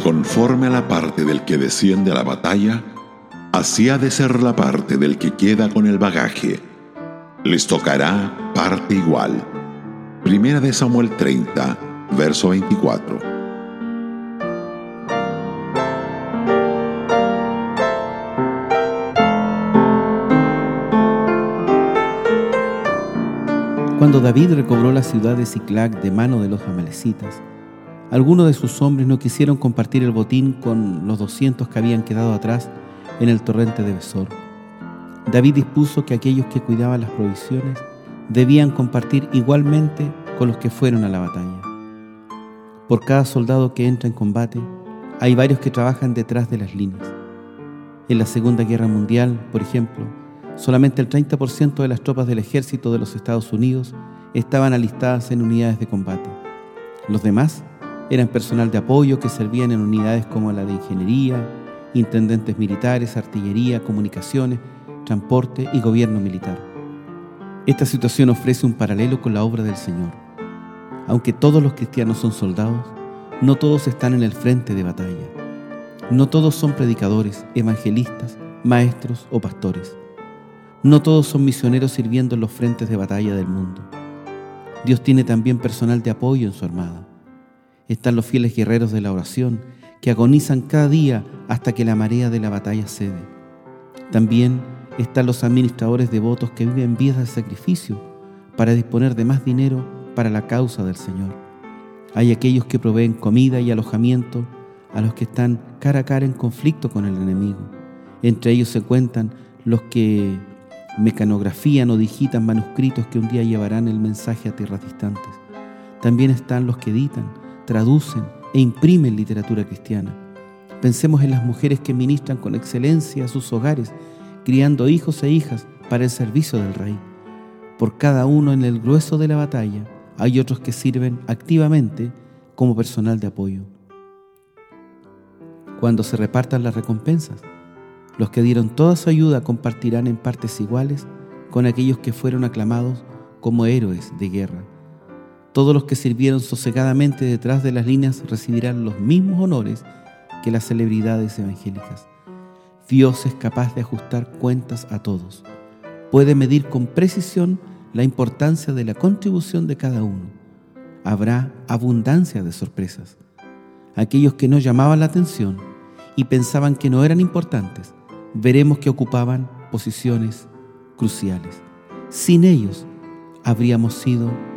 conforme a la parte del que desciende a la batalla, así ha de ser la parte del que queda con el bagaje. Les tocará parte igual. Primera de Samuel 30, verso 24. Cuando David recobró la ciudad de Ciclac de mano de los amalecitas, algunos de sus hombres no quisieron compartir el botín con los 200 que habían quedado atrás en el torrente de Besor. David dispuso que aquellos que cuidaban las provisiones debían compartir igualmente con los que fueron a la batalla. Por cada soldado que entra en combate, hay varios que trabajan detrás de las líneas. En la Segunda Guerra Mundial, por ejemplo, Solamente el 30% de las tropas del ejército de los Estados Unidos estaban alistadas en unidades de combate. Los demás eran personal de apoyo que servían en unidades como la de ingeniería, intendentes militares, artillería, comunicaciones, transporte y gobierno militar. Esta situación ofrece un paralelo con la obra del Señor. Aunque todos los cristianos son soldados, no todos están en el frente de batalla. No todos son predicadores, evangelistas, maestros o pastores. No todos son misioneros sirviendo en los frentes de batalla del mundo. Dios tiene también personal de apoyo en su armada. Están los fieles guerreros de la oración que agonizan cada día hasta que la marea de la batalla cede. También están los administradores devotos que viven vidas de sacrificio para disponer de más dinero para la causa del Señor. Hay aquellos que proveen comida y alojamiento a los que están cara a cara en conflicto con el enemigo. Entre ellos se cuentan los que mecanografían o digitan manuscritos que un día llevarán el mensaje a tierras distantes. También están los que editan, traducen e imprimen literatura cristiana. Pensemos en las mujeres que ministran con excelencia a sus hogares, criando hijos e hijas para el servicio del Rey. Por cada uno en el grueso de la batalla hay otros que sirven activamente como personal de apoyo. Cuando se repartan las recompensas, los que dieron toda su ayuda compartirán en partes iguales con aquellos que fueron aclamados como héroes de guerra. Todos los que sirvieron sosegadamente detrás de las líneas recibirán los mismos honores que las celebridades evangélicas. Dios es capaz de ajustar cuentas a todos. Puede medir con precisión la importancia de la contribución de cada uno. Habrá abundancia de sorpresas. Aquellos que no llamaban la atención y pensaban que no eran importantes, veremos que ocupaban posiciones cruciales. Sin ellos habríamos sido